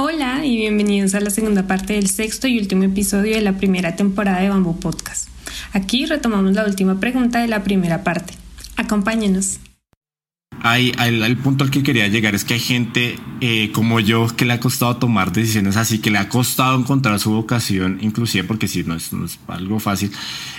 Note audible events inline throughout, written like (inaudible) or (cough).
Hola y bienvenidos a la segunda parte del sexto y último episodio de la primera temporada de Bamboo Podcast. Aquí retomamos la última pregunta de la primera parte. Acompáñenos. Hay, el punto al que quería llegar es que hay gente eh, como yo que le ha costado tomar decisiones así, que le ha costado encontrar su vocación, inclusive porque si no es, algo fácil,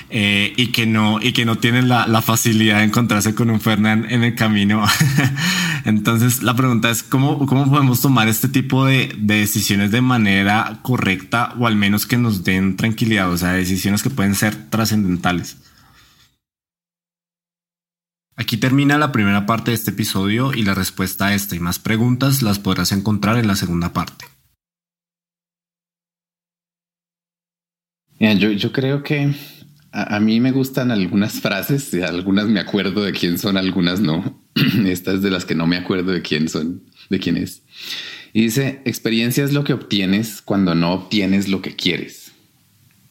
eh, y que no, y no tienen la, facilidad de encontrarse con un Fernán en el camino. (laughs) Entonces la pregunta es cómo, cómo podemos tomar este tipo de, de decisiones de manera correcta o al menos que nos den tranquilidad, o sea, decisiones que pueden ser trascendentales. Aquí termina la primera parte de este episodio y la respuesta a esta y más preguntas las podrás encontrar en la segunda parte. yo, yo creo que a, mí me gustan algunas frases, algunas me acuerdo de quién son, algunas no. (clears throat) Esta es de las que no me acuerdo de quién son, de quién es. Y dice, experiencia es lo que obtienes cuando no obtienes lo que quieres.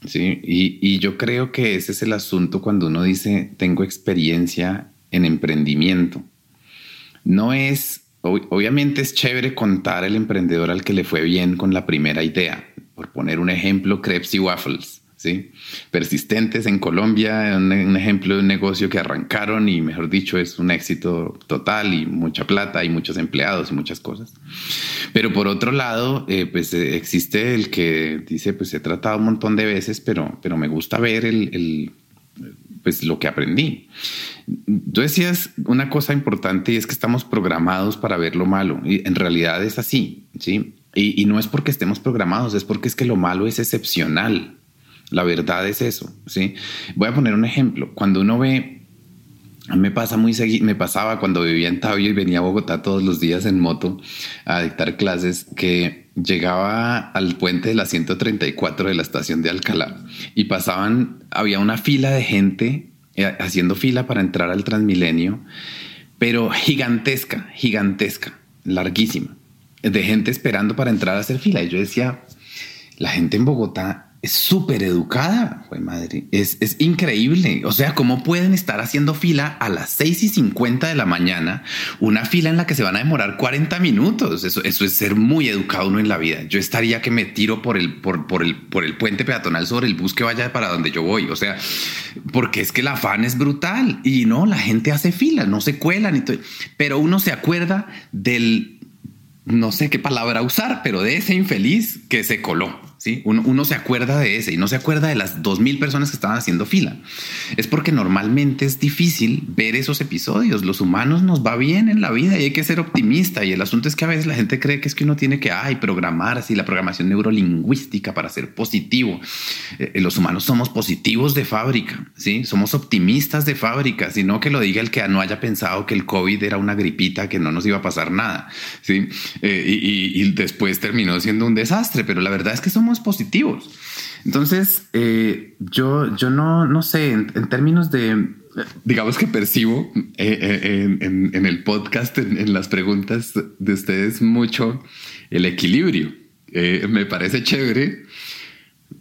Sí, y, yo creo que ese es el asunto cuando uno dice, tengo experiencia en emprendimiento. No es, obviamente es chévere contar el emprendedor al que le fue bien con la primera idea. Por poner un ejemplo, crepes y waffles. Persistentes en Colombia, un, ejemplo de un negocio que arrancaron y, mejor dicho, es un éxito total y mucha plata y muchos empleados y muchas cosas. Pero por otro lado, eh, pues eh, existe el que dice, pues he tratado un montón de veces, pero, pero me gusta ver el pues lo que aprendí. Tú decías una cosa importante y es que estamos programados para ver lo malo y en realidad es así, ¿sí? Y, no es porque estemos programados, es porque es que lo malo es excepcional. La verdad es eso, ¿sí? Voy a poner un ejemplo. Cuando uno ve, me pasa muy me pasaba cuando vivía en Tabio y venía a Bogotá todos los días en moto a dictar clases que llegaba al puente de la 134 de la estación de Alcalá y pasaban, había una fila de gente eh, haciendo fila para entrar al Transmilenio, pero gigantesca, gigantesca, larguísima, de gente esperando para entrar a hacer fila. Y yo decía, la gente en Bogotá es súper educada, madre. Es, es, increíble. O sea, ¿cómo pueden estar haciendo fila a las 6 y 50 de la mañana? Una fila en la que se van a demorar 40 minutos. Eso, eso es ser muy educado uno en la vida. Yo estaría que me tiro por el, por, el, por el puente peatonal sobre el bus que vaya para donde yo voy. O sea, porque es que el afán es brutal y no, la gente hace fila, no se cuelan. Pero uno se acuerda del, no sé qué palabra usar, pero de ese infeliz que se coló. ¿Sí? Uno, se acuerda de ese y no se acuerda de las dos mil personas que estaban haciendo fila. Es porque normalmente es difícil ver esos episodios. Los humanos nos va bien en la vida y hay que ser optimista. Y el asunto es que a veces la gente cree que es que uno tiene que ay, programar así la programación neurolingüística para ser positivo. Eh, eh, los humanos somos positivos de fábrica, ¿sí? Somos optimistas de fábrica, sino que lo diga el que no haya pensado que el COVID era una gripita, que no nos iba a pasar nada, ¿sí? Eh, y, y después terminó siendo un desastre, pero la verdad es que somos positivos. Entonces, eh, yo, yo no, no sé, en, términos de, digamos que percibo eh, eh, en, el podcast, en, las preguntas de ustedes, mucho el equilibrio. me parece chévere,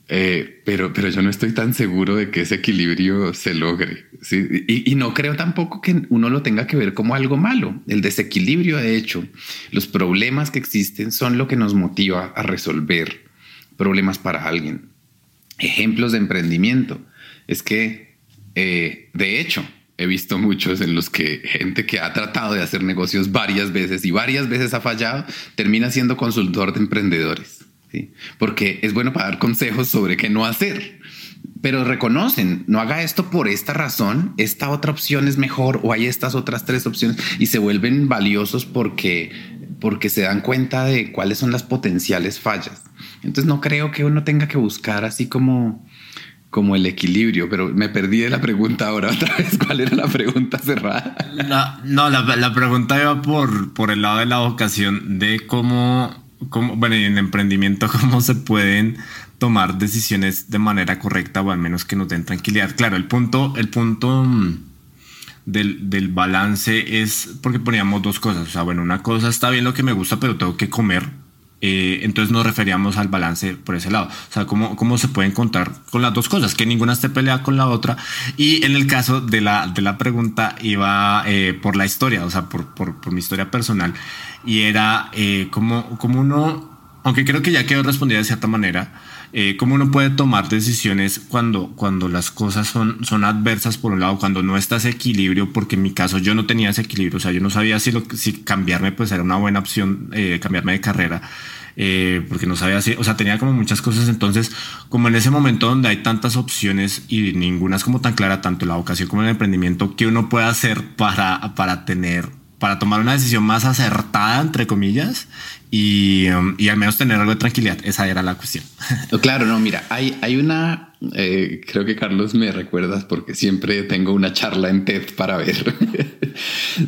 pero, pero yo no estoy tan seguro de que ese equilibrio se logre. Y, y, no creo tampoco que uno lo tenga que ver como algo malo. El desequilibrio, de hecho, los problemas que existen son lo que nos motiva a resolver problemas para alguien. Ejemplos de emprendimiento. Es que, eh, de hecho, he visto muchos en los que gente que ha tratado de hacer negocios varias veces y varias veces ha fallado, termina siendo consultor de emprendedores. ¿sí? Porque es bueno para dar consejos sobre qué no hacer. Pero reconocen, no haga esto por esta razón, esta otra opción es mejor o hay estas otras tres opciones y se vuelven valiosos porque, porque se dan cuenta de cuáles son las potenciales fallas. Entonces no creo que uno tenga que buscar así como, como el equilibrio, pero me perdí de la pregunta ahora (laughs) otra vez. ¿Cuál era la pregunta cerrada? no, la, la, pregunta iba por, por el lado de la vocación de cómo cómo, bueno, en emprendimiento, (laughs) cómo se pueden tomar decisiones de manera correcta o al menos que nos den tranquilidad. Claro, el punto, el punto mm, del, del, balance es porque poníamos dos cosas. O sea, bueno, una cosa está bien lo que me gusta, pero tengo que comer. Eh, entonces nos referíamos al balance por ese lado. O sea, cómo, cómo se puede encontrar con las dos cosas, que ninguna esté peleada con la otra. Y en el caso de la, de la pregunta iba eh, por la historia, o sea, por, por, por mi historia personal. Y era eh, como, como uno, aunque creo que ya quedó respondida de cierta manera, eh, cómo uno puede tomar decisiones cuando, cuando las cosas son, son adversas por un lado, cuando no está ese equilibrio, porque en mi caso yo no tenía ese equilibrio, o sea, yo no sabía si, lo, si cambiarme pues era una buena opción, eh, cambiarme de carrera. Eh, porque no sabía si, o sea, tenía como muchas cosas. Entonces, como en ese momento donde hay tantas opciones y ninguna es como tan clara, tanto la vocación como el emprendimiento, ¿qué uno puede hacer para, para tener para tomar una decisión más acertada, entre comillas, y, y, al menos tener algo de tranquilidad. Esa era la cuestión. (laughs) Claro, no, mira, hay, hay una, eh, creo que Carlos me recuerdas porque siempre tengo una charla en TED para ver. (laughs)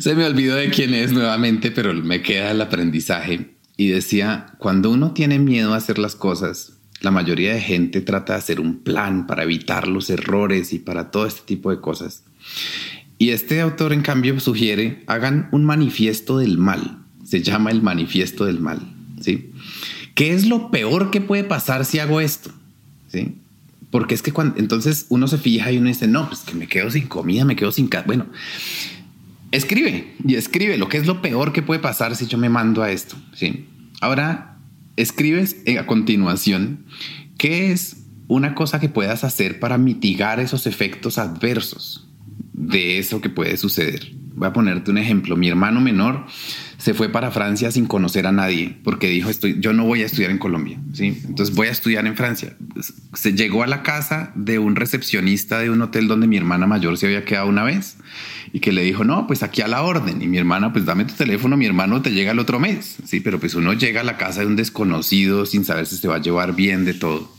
Se me olvidó de quién es nuevamente, pero me queda el aprendizaje. Y decía, cuando uno tiene miedo a hacer las cosas, la mayoría de gente trata de hacer un plan para evitar los errores y para todo este tipo de cosas. Y este autor, en cambio, sugiere, hagan un manifiesto del mal. Se llama el manifiesto del mal. ¿sí? ¿Qué es lo peor que puede pasar si hago esto? ¿Sí? Porque es que cuando entonces uno se fija y uno dice, no, pues que me quedo sin comida, me quedo sin casa. Bueno, escribe y escribe lo que es lo peor que puede pasar si yo me mando a esto. ¿sí? Ahora, escribes a continuación qué es una cosa que puedas hacer para mitigar esos efectos adversos de eso que puede suceder. Voy a ponerte un ejemplo. Mi hermano menor se fue para Francia sin conocer a nadie porque dijo, estoy, yo no voy a estudiar en Colombia, ¿sí? Entonces voy a estudiar en Francia. Se llegó a la casa de un recepcionista de un hotel donde mi hermana mayor se había quedado una vez y que le dijo, no, pues aquí a la orden. Y mi hermana, pues dame tu teléfono, mi hermano te llega el otro mes, ¿sí? Pero pues uno llega a la casa de un desconocido sin saber si se va a llevar bien de todo.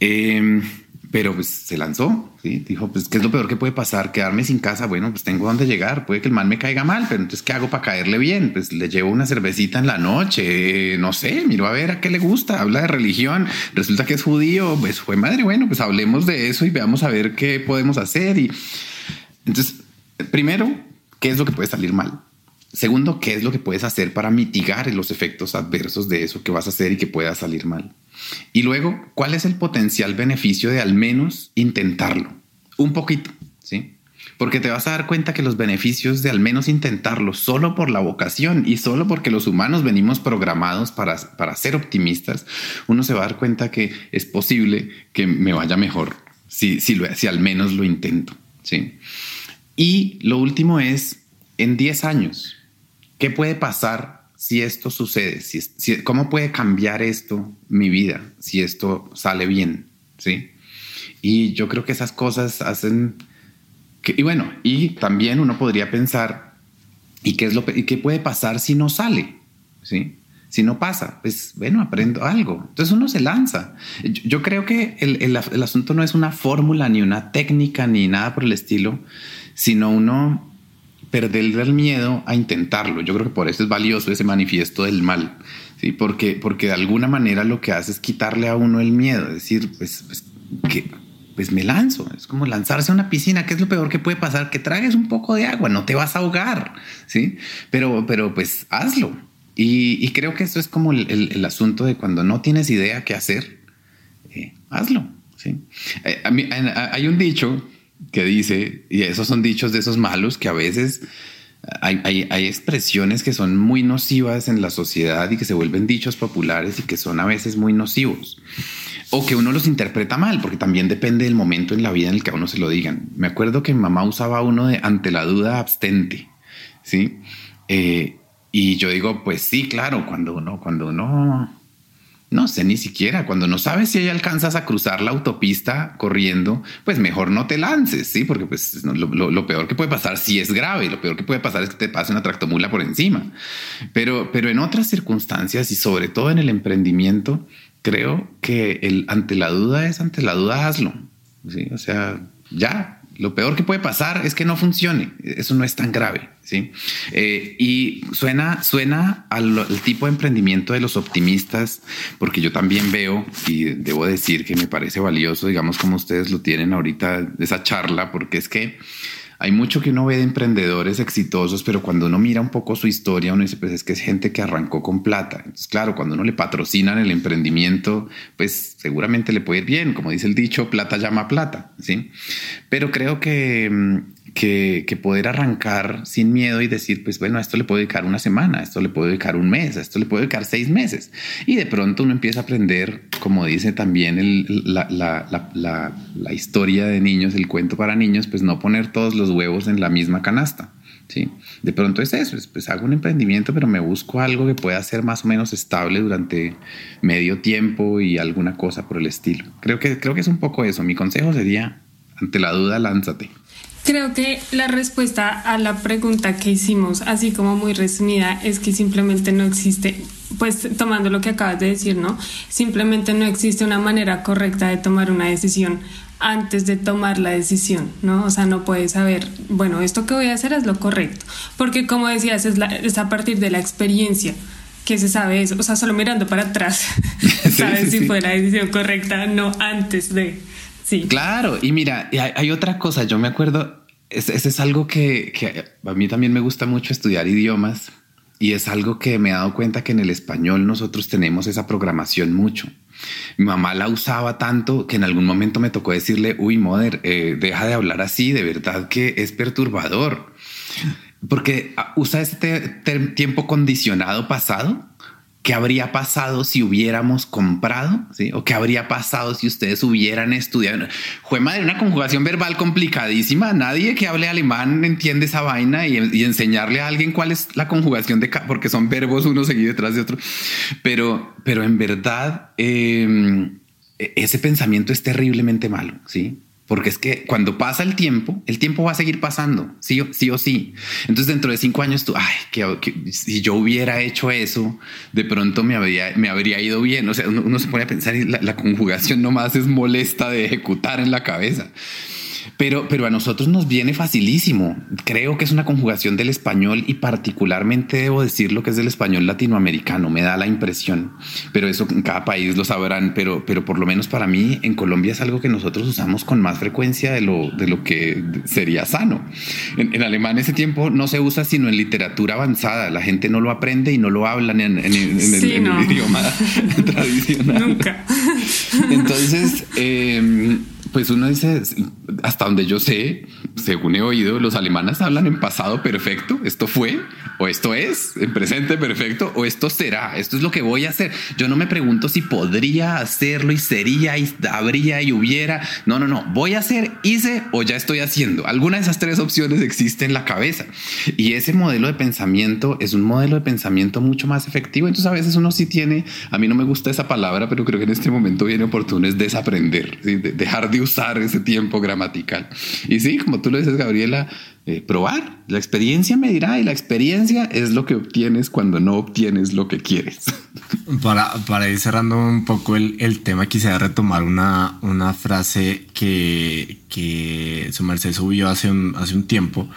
Eh, pero pues se lanzó. Dijo, pues, ¿qué es lo peor que puede pasar? Quedarme sin casa, bueno, pues tengo dónde llegar, puede que el mal me caiga mal, pero entonces, ¿qué hago para caerle bien? Pues le llevo una cervecita en la noche, no sé, miro a ver a qué le gusta, habla de religión, resulta que es judío, pues fue madre, bueno, pues hablemos de eso y veamos a ver qué podemos hacer. Y entonces, primero, ¿qué es lo que puede salir mal? Segundo, ¿qué es lo que puedes hacer para mitigar los efectos adversos de eso que vas a hacer y que pueda salir mal? Y luego, ¿cuál es el potencial beneficio de al menos intentarlo? Un poquito, ¿sí? Porque te vas a dar cuenta que los beneficios de al menos intentarlo solo por la vocación y solo porque los humanos venimos programados para, para ser optimistas, uno se va a dar cuenta que es posible que me vaya mejor si, si, al menos lo intento, ¿sí? Y lo último es, en 10 años, ¿qué puede pasar si esto sucede, si, cómo puede cambiar esto mi vida si esto sale bien, ¿sí? Y yo creo que esas cosas hacen que, y bueno, y también uno podría pensar, ¿y qué es lo y qué puede pasar si no sale? ¿Sí? Si no pasa, pues bueno, aprendo algo. Entonces uno se lanza. Yo, creo que el, el, el asunto no es una fórmula, ni una técnica, ni nada por el estilo, sino uno perderle el miedo a intentarlo. Yo creo que por eso es valioso ese manifiesto del mal, ¿sí? porque, porque de alguna manera lo que hace es quitarle a uno el miedo, decir, pues, pues, que, pues me lanzo, es como lanzarse a una piscina, ¿qué es lo peor que puede pasar? Que tragues un poco de agua, no te vas a ahogar, ¿sí? Pero, pero pues hazlo. Y, creo que eso es como el, asunto de cuando no tienes idea qué hacer, eh, hazlo. ¿sí? Eh, hay un dicho que dice, y esos son dichos de esos malos que a veces hay, hay, expresiones que son muy nocivas en la sociedad y que se vuelven dichos populares y que son a veces muy nocivos. O que uno los interpreta mal, porque también depende del momento en la vida en el que a uno se lo digan. Me acuerdo que mi mamá usaba uno de ante la duda abstente, ¿sí? Eh, y yo digo, pues sí, claro, cuando uno, cuando uno no sé ni siquiera, cuando no sabes si ahí alcanzas a cruzar la autopista corriendo, pues mejor no te lances, ¿sí? Porque pues lo, peor que puede pasar si es grave, lo peor que puede pasar es que te pase una tractomula por encima. Pero, pero en otras circunstancias y sobre todo en el emprendimiento, creo que el ante la duda es ante la duda hazlo, ¿sí? O sea, ya, Lo peor que puede pasar es que no funcione. Eso no es tan grave. ¿sí? Eh, y suena, suena al, al, tipo de emprendimiento de los optimistas, porque yo también veo y debo decir que me parece valioso, digamos, como ustedes lo tienen ahorita, esa charla, porque es que hay mucho que uno ve de emprendedores exitosos, pero cuando uno mira un poco su historia, uno dice, pues es que es gente que arrancó con plata. Entonces, claro, cuando uno le patrocinan el emprendimiento, pues seguramente le puede ir bien. Como dice el dicho, plata llama plata, ¿sí? Pero creo que mm, que, poder arrancar sin miedo y decir, pues bueno, esto le puedo dedicar una semana, esto le puedo dedicar un mes, esto le puedo dedicar seis meses. Y de pronto uno empieza a aprender, como dice también la, la, la, historia de niños, el cuento para niños, pues no poner todos los huevos en la misma canasta. ¿sí? De pronto es eso, pues hago un emprendimiento, pero me busco algo que pueda ser más o menos estable durante medio tiempo y alguna cosa por el estilo. Creo que, creo que es un poco eso. Mi consejo sería, ante la duda, lánzate. Creo que la respuesta a la pregunta que hicimos, así como muy resumida, es que simplemente no existe, pues tomando lo que acabas de decir, ¿no? Simplemente no existe una manera correcta de tomar una decisión antes de tomar la decisión, ¿no? O sea, no puedes saber, bueno, esto que voy a hacer es lo correcto, porque como decías, es, la, es a partir de la experiencia que se sabe eso, o sea, solo mirando para atrás, sabes (laughs) (laughs) sí, sí, si fue la decisión correcta, no antes de... Sí. Claro, y mira, hay, hay otra cosa, yo me acuerdo, ese es, es, algo que, que, a mí también me gusta mucho estudiar idiomas y es algo que me he dado cuenta que en el español nosotros tenemos esa programación mucho. Mi mamá la usaba tanto que en algún momento me tocó decirle, uy, mother, eh, deja de hablar así, de verdad que es perturbador. Porque ah, usa este tiempo condicionado pasado ¿Qué habría pasado si hubiéramos comprado? ¿O qué habría pasado si ustedes hubieran estudiado? Fue madre, una conjugación verbal complicadísima. Nadie que hable alemán entiende esa vaina y, enseñarle a alguien cuál es la conjugación de porque son verbos uno seguido detrás de otro. Pero, pero en verdad, eh, ese pensamiento es terriblemente malo. Sí, porque es que cuando pasa el tiempo, el tiempo va a seguir pasando, sí o sí. O sí. Entonces dentro de cinco años tú, ay, que, si yo hubiera hecho eso, de pronto me habría, me habría ido bien. O sea, uno, uno se pone a pensar y la, la conjugación nomás es molesta de ejecutar en la cabeza. Pero, pero a nosotros nos viene facilísimo. Creo que es una conjugación del español y particularmente debo decir lo que es del español latinoamericano. Me da la impresión, pero eso en cada país lo sabrán. Pero, pero por lo menos para mí en Colombia es algo que nosotros usamos con más frecuencia de lo, de lo que sería sano. En, en alemán ese tiempo no se usa sino en literatura avanzada. La gente no lo aprende y no lo hablan en, en, en sí, el, no. el, idioma (laughs) tradicional. Nunca. Entonces, eh, pues uno dice, hasta donde yo sé, según he oído, los alemanes hablan en pasado perfecto. Esto fue, o esto es, en presente perfecto, o esto será. Esto es lo que voy a hacer. Yo no me pregunto si podría hacerlo y sería y habría y hubiera. No, no, no. Voy a hacer, hice o ya estoy haciendo. Alguna de esas tres opciones existe en la cabeza. Y ese modelo de pensamiento es un modelo de pensamiento mucho más efectivo. Entonces a veces uno sí tiene, a mí no me gusta esa palabra, pero creo que en este momento viene oportuno es desaprender, ¿sí? de dejar de usar ese tiempo gramatical. Y sí, como tú lo dices, Gabriela, eh, probar. La experiencia me dirá y la experiencia es lo que obtienes cuando no obtienes lo que quieres. (laughs) Para, para ir cerrando un poco el, el tema, quisiera retomar una, una frase que, que su merced subió hace un, hace un tiempo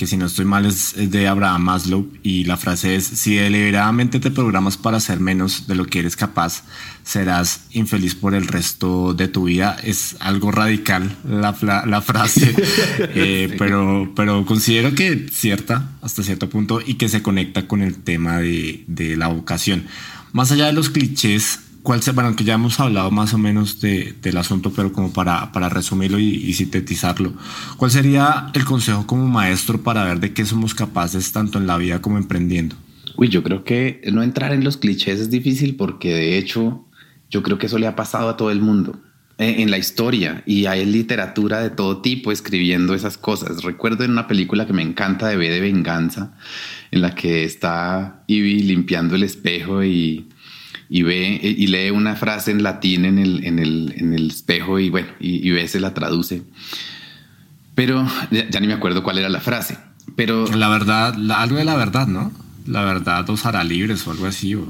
que si no estoy mal es, es, de Abraham Maslow y la frase es, si deliberadamente te programas para hacer menos de lo que eres capaz, serás infeliz por el resto de tu vida. Es algo radical la, la, la frase, (laughs) eh, sí. pero, pero considero que cierta hasta cierto punto y que se conecta con el tema de, de la vocación. Más allá de los clichés, ¿Cuál se, bueno, que ya hemos hablado más o menos de, del asunto, pero como para, para resumirlo y, y, sintetizarlo, ¿cuál sería el consejo como maestro para ver de qué somos capaces tanto en la vida como emprendiendo? Uy, yo creo que no entrar en los clichés es difícil porque de hecho yo creo que eso le ha pasado a todo el mundo en la historia y hay literatura de todo tipo escribiendo esas cosas. Recuerdo en una película que me encanta de B de Venganza, en la que está Ivy limpiando el espejo y y ve y lee una frase en latín en el, en el, en el espejo y bueno, y, y ve se la traduce. Pero ya, ya, ni me acuerdo cuál era la frase. Pero la verdad, la, algo de la verdad, ¿no? La verdad os hará libres o algo así. O...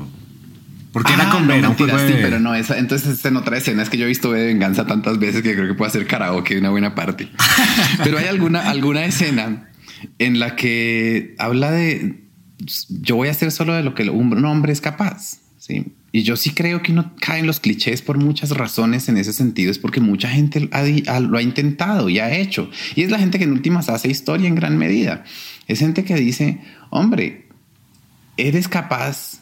Porque era Ah, con no, Vera, un mentira, juego sí, de- pero no, esa, entonces es en otra escena. Es que yo he visto de venganza tantas veces que creo que puede hacer karaoke una buena parte. (laughs) pero hay alguna, alguna escena en la que habla de yo voy a hacer solo de lo que un hombre es capaz. Sí. Y yo sí creo que uno cae en los clichés por muchas razones en ese sentido. Es porque mucha gente lo ha intentado y ha hecho. Y es la gente que en últimas hace historia en gran medida. Es gente que dice, hombre, eres capaz,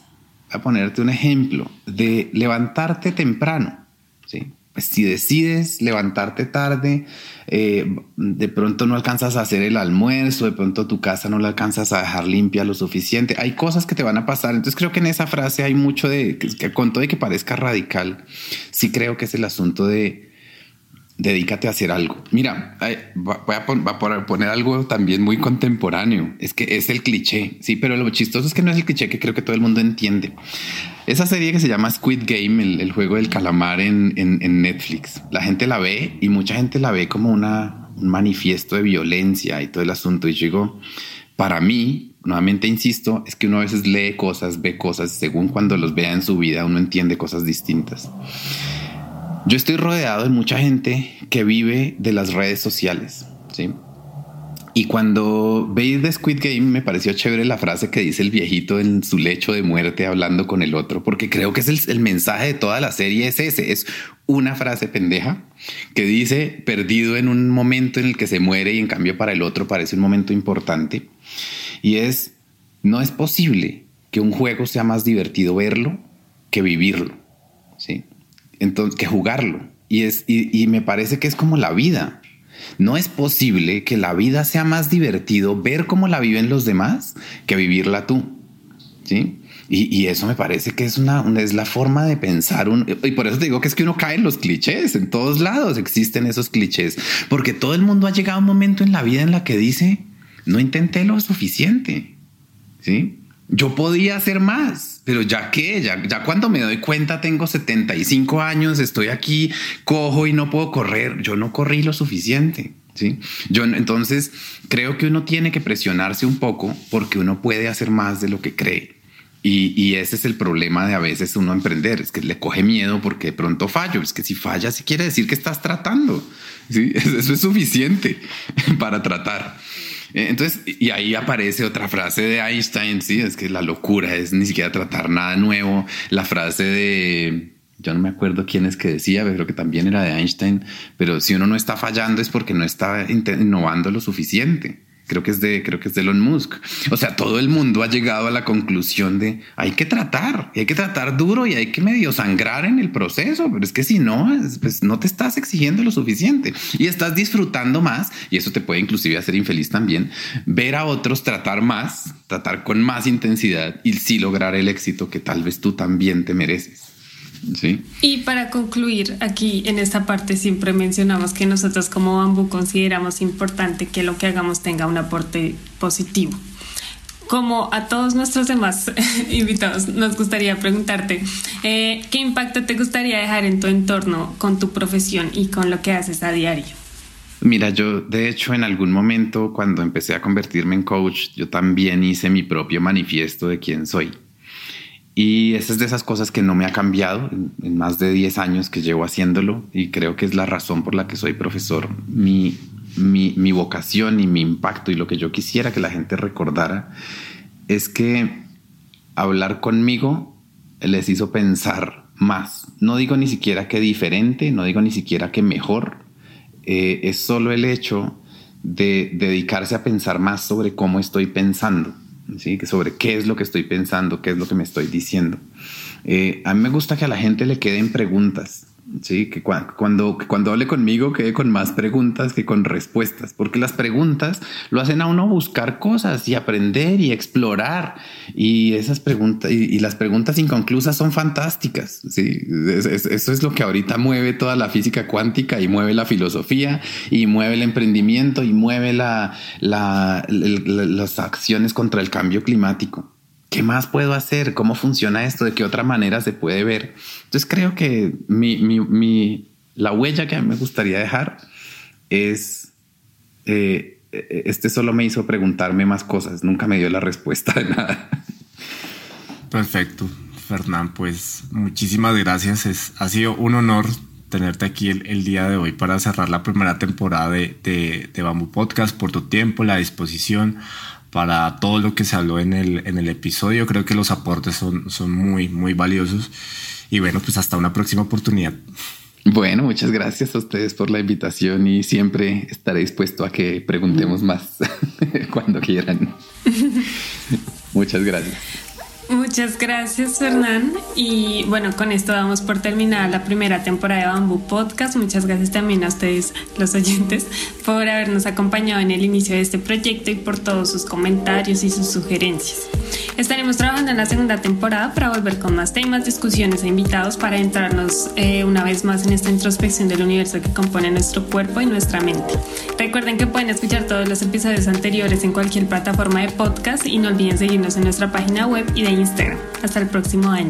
a ponerte un ejemplo, de levantarte temprano. ¿sí? Pues si decides levantarte tarde, eh, de pronto no alcanzas a hacer el almuerzo, de pronto tu casa no la alcanzas a dejar limpia lo suficiente. Hay cosas que te van a pasar. Entonces creo que en esa frase hay mucho de, que, con todo y que parezca radical, sí creo que es el asunto de dedícate a hacer algo. Mira, voy a, poner- algo también muy contemporáneo. Es que es el cliché, sí, pero lo chistoso es que no es el cliché que creo que todo el mundo entiende. Esa serie que se llama Squid Game, el, juego del calamar en Netflix, la gente la ve y mucha gente la ve como una, un manifiesto de violencia y todo el asunto. Y yo digo, para mí, nuevamente insisto, es que uno a veces lee cosas, ve cosas, según cuando los vea en su vida, uno entiende cosas distintas. Yo estoy rodeado de mucha gente que vive de las redes sociales, ¿sí? Y cuando veis The Squid Game me pareció chévere la frase que dice el viejito en su lecho de muerte hablando con el otro, porque creo que es el, el mensaje de toda la serie es ese, es una frase pendeja que dice perdido en un momento en el que se muere y en cambio para el otro parece un momento importante. Y es, no es posible que un juego sea más divertido verlo que vivirlo, ¿sí? Entonces, que jugarlo. Y, es, y, y me parece que es como la vida. No es posible que la vida sea más divertido ver cómo la viven los demás que vivirla tú. ¿Sí? Y, y eso me parece que es una, es la forma de pensar. Un, y por eso te digo que es que uno cae en los clichés. En todos lados existen esos clichés. Porque todo el mundo ha llegado a un momento en la vida en la que dice, no intenté lo suficiente. ¿Sí? Yo podía hacer más, pero ya que, ya, ya cuando me doy cuenta tengo 75 años, estoy aquí, cojo y no puedo correr, yo no corrí lo suficiente. ¿sí? Yo entonces creo que uno tiene que presionarse un poco porque uno puede hacer más de lo que cree. Y, y ese es el problema de a veces uno emprender, es que le coge miedo porque de pronto fallo, es que si fallas quiere decir que estás tratando, ¿sí? (laughs) eso es suficiente (laughs) para tratar. Eh, Entonces, y ahí aparece otra frase de Einstein, sí, es que la locura es ni siquiera tratar nada nuevo. La frase de, yo no me acuerdo quién es que decía, pero creo que también era de Einstein, pero si uno no está fallando es porque no está innovando lo suficiente. Creo que es de, creo que es de Elon Musk. O sea, todo el mundo ha llegado a la conclusión de hay que tratar, y hay que tratar duro y hay que medio sangrar en el proceso, pero es que si no, es- pues no te estás exigiendo lo suficiente y estás disfrutando más y eso te puede inclusive hacer infeliz también. Ver a otros tratar más, tratar con más intensidad y sí lograr el éxito que tal vez tú también te mereces. Sí. Y para concluir, aquí en esta parte siempre mencionamos que nosotros como bambú consideramos importante que lo que hagamos tenga un aporte positivo. Como a todos nuestros demás (laughs) invitados, nos gustaría preguntarte, eh, ¿qué impacto te gustaría dejar en tu entorno con tu profesión y con lo que haces a diario? Mira, yo de hecho en algún momento cuando empecé a convertirme en coach, yo también hice mi propio manifiesto de quién soy. Y esa es de esas cosas que no me ha cambiado en, más de 10 años que llevo haciéndolo y creo que es la razón por la que soy profesor. Mi, mi, mi vocación y mi impacto y lo que yo quisiera que la gente recordara es que hablar conmigo les hizo pensar más. No digo ni siquiera que diferente, no digo ni siquiera que mejor. Eh, es solo el hecho de dedicarse a pensar más sobre cómo estoy pensando, ¿sí? Sobre qué es lo que estoy pensando, qué es lo que me estoy diciendo. Eh, a mí me gusta que a la gente le queden preguntas. Sí, que cua- cuando, cuando hable conmigo quede con más preguntas que con respuestas, porque las preguntas lo hacen a uno buscar cosas y aprender y explorar. Y esas preguntas y, las preguntas inconclusas son fantásticas. Sí, Es- es- eso es lo que ahorita mueve toda la física cuántica y mueve la filosofía y mueve el emprendimiento y mueve las acciones contra el cambio climático. ¿Qué más puedo hacer? ¿Cómo funciona esto? ¿De qué otra manera se puede ver? Entonces creo que mi, mi- mi- la huella que a mí me gustaría dejar es, eh, este solo me hizo preguntarme más cosas, nunca me dio la respuesta de nada. Perfecto. Fernán, pues muchísimas gracias. Es, ha sido un honor tenerte aquí el, día de hoy para cerrar la primera temporada de, de, de Bambú Podcast por tu tiempo, la disposición para todo lo que se habló en el, en el episodio. Creo que los aportes son, son muy, muy valiosos. Y bueno, pues hasta una próxima oportunidad. Bueno, muchas gracias a ustedes por la invitación y siempre estaré dispuesto a que preguntemos más (laughs) cuando quieran. (laughs) muchas gracias. Muchas gracias, Fernán. Y bueno, con esto damos por terminada la primera temporada de Bambú Podcast. Muchas gracias también a ustedes, los oyentes, por habernos acompañado en el inicio de este proyecto y por todos sus comentarios y sus sugerencias. Estaremos trabajando en la segunda temporada para volver con más temas, discusiones e invitados para entrarnos eh, una vez más en esta introspección del universo que compone nuestro cuerpo y nuestra mente. Recuerden que pueden escuchar todos los episodios anteriores en cualquier plataforma de podcast y no olviden seguirnos en nuestra página web y de Instagram. Hasta el próximo año.